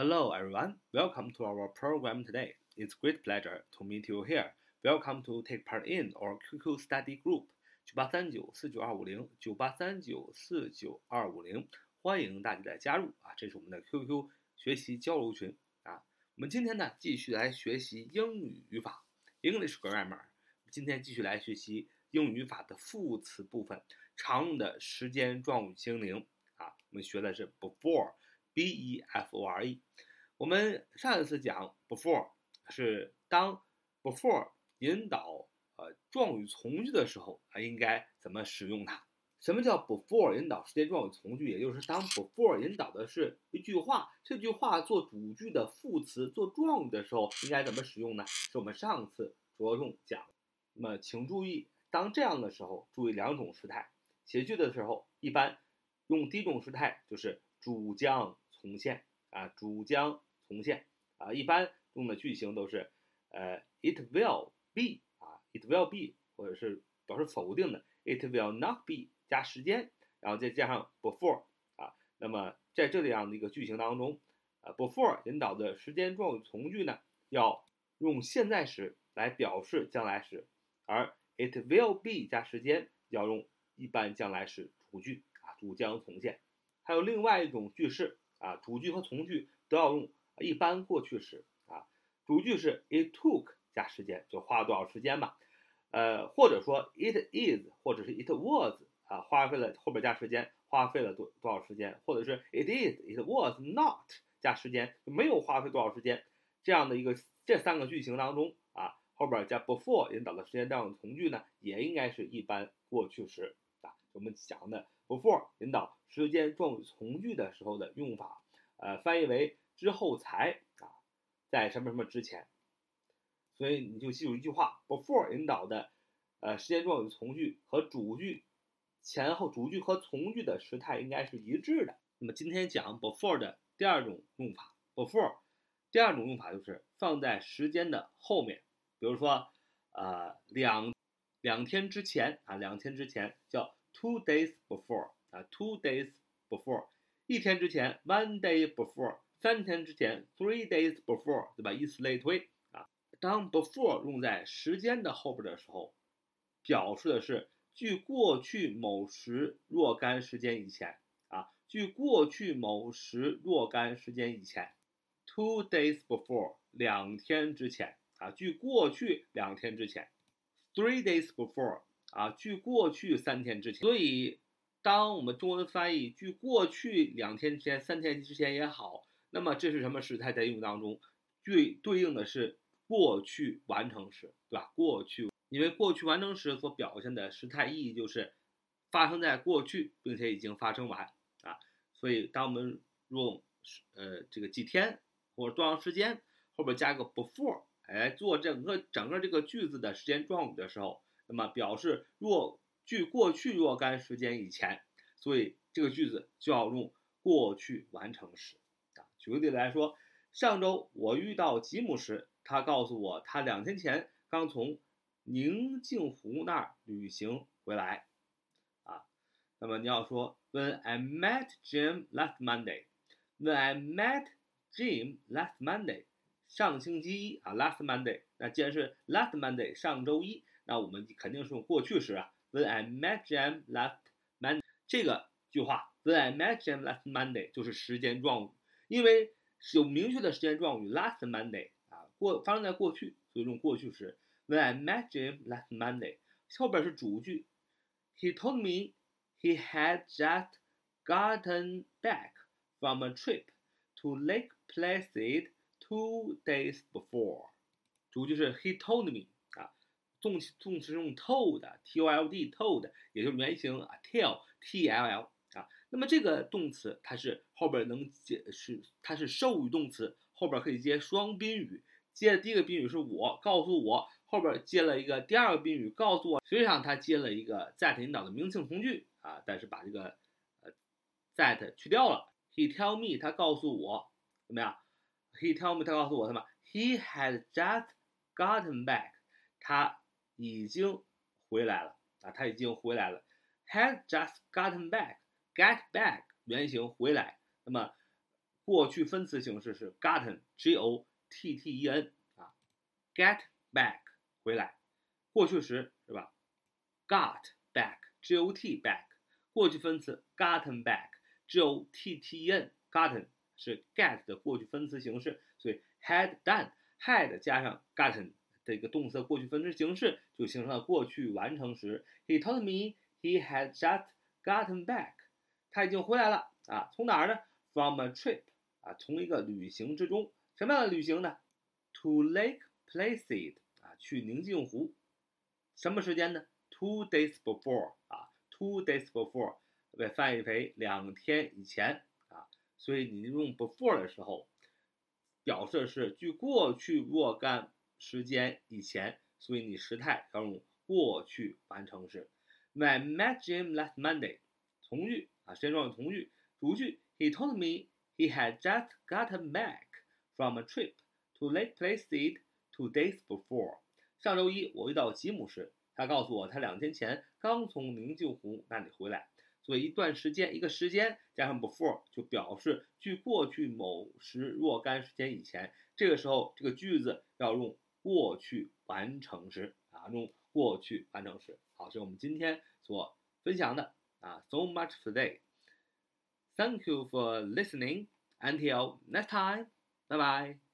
Hello, everyone. Welcome to our program today. It's great pleasure to meet you here. Welcome to take part in our QQ study group 九八三九四九二五零九八三九四九二五零，欢迎大家的加入啊！这是我们的 QQ 学习交流群啊。我们今天呢，继续来学习英语语法 English grammar。今天继续来学习英语语法的副词部分，常用的时间状语精灵啊。我们学的是 before。B E F O R E，我们上一次讲 before 是当 before 引导呃状语从句的时候啊，应该怎么使用它？什么叫 before 引导时间状语从句？也就是当 before 引导的是一句话，这句话做主句的副词做状语的时候，应该怎么使用呢？是我们上次着重讲。那么请注意，当这样的时候，注意两种时态。写句的时候，一般用第一种时态，就是主将。从现啊，主将从现啊，一般用的句型都是呃，it will be 啊，it will be，或者是表示否定的，it will not be 加时间，然后再加上 before 啊，那么在这样的一个句型当中啊，before 引导的时间状语从句呢，要用现在时来表示将来时，而 it will be 加时间要用一般将来时主句啊，主将从现，还有另外一种句式。啊，主句和从句都要用一般过去时啊。主句是 it took 加时间，就花了多少时间嘛。呃，或者说 it is 或者是 it was 啊，花费了后边加时间，花费了多多少时间，或者是 it is it was not 加时间，没有花费多少时间。这样的一个这三个句型当中啊，后边加 before 引导的时间状语从句呢，也应该是一般过去时。我们讲的。before 引导时间状语从句的时候的用法，呃，翻译为之后才啊，在什么什么之前，所以你就记住一句话：before 引导的呃时间状语从句和主句前后主句和从句的时态应该是一致的。那么今天讲 before 的第二种用法，before 第二种用法就是放在时间的后面，比如说呃两两天之前啊，两天之前叫。Two days before 啊，two days before，一天之前，one day before，三天之前，three days before，对吧？以此类推啊。当 before 用在时间的后边的时候，表示的是距过去某时若干时间以前啊，距过去某时若干时间以前。Two days before，两天之前啊，距过去两天之前。Three days before。啊，距过去三天之前，所以当我们中文翻译距过去两天之前、三天之前也好，那么这是什么时态在英语当中？对对应的是过去完成时，对吧？过去，因为过去完成时所表现的时态意义就是发生在过去，并且已经发生完啊。所以当我们用呃这个几天或者多长时间后边加个 before，哎，做整个整个这个句子的时间状语的时候。那么表示若距过去若干时间以前，所以这个句子就要用过去完成时啊。举个例子来说，上周我遇到吉姆时，他告诉我他两天前刚从宁静湖那儿旅行回来啊。那么你要说 When I met Jim last Monday，When I met Jim last Monday，上星期一啊，last Monday，那既然是 last Monday，上周一。那我们肯定是用过去时啊。When I met Jim last Monday，这个句话，When I met Jim last Monday 就是时间状语，因为是有明确的时间状语 last Monday 啊，过发生在过去，所以用过去时。When I met Jim last Monday，后边是主句，He told me he had just gotten back from a trip to Lake Placid two days before。主句是 He told me。 动词动词用 told，t o l d，told，也就是原型啊，tell，t l l 啊。那么这个动词它是后边能接是它是授予动词，后边可以接双宾语。接的第一个宾语是我告诉我，后边接了一个第二个宾语告诉我。实际上它接了一个 that 引导的名词从句啊，但是把这个呃 that 去掉了。He tell me，他告诉我怎么样？He tell me，他告诉我什么？He had just gotten back，他。已经回来了啊，他已经回来了，had just gotten back，get back 原型回来，那么过去分词形式是 gotten，g o t t e n 啊，get back 回来，过去时是吧？got back，g o t back，过去分词 gotten back，g o t t e n，gotten 是 get 的过去分词形式，所以 had done，had 加上 gotten 这个动词的过去分词形式就形成了过去完成时。He told me he had just gotten back，他已经回来了啊，从哪儿呢？From a trip。啊，从一个旅行之中，什么样的旅行呢？To Lake Placid 啊，去宁静湖，什么时间呢？Two days before 啊，Two days before 被翻译为两天以前啊，所以你用 before 的时候，表示是距过去若干时间以前，所以你时态要用过去完成时。I met Jim last Monday，从句啊，时间状语从句，主句，He told me。He had just gotten back from a trip to Lake Placid two days before. 上周一我遇到吉姆时，他告诉我他两天前刚从宁静湖那里回来。所以一段时间，一个时间加上 before 就表示距过去某时若干时间以前。这个时候，这个句子要用过去完成时啊，用过去完成时。好，这是我们今天所分享的啊。So much for today. Thank you for listening. Until next time. Bye bye.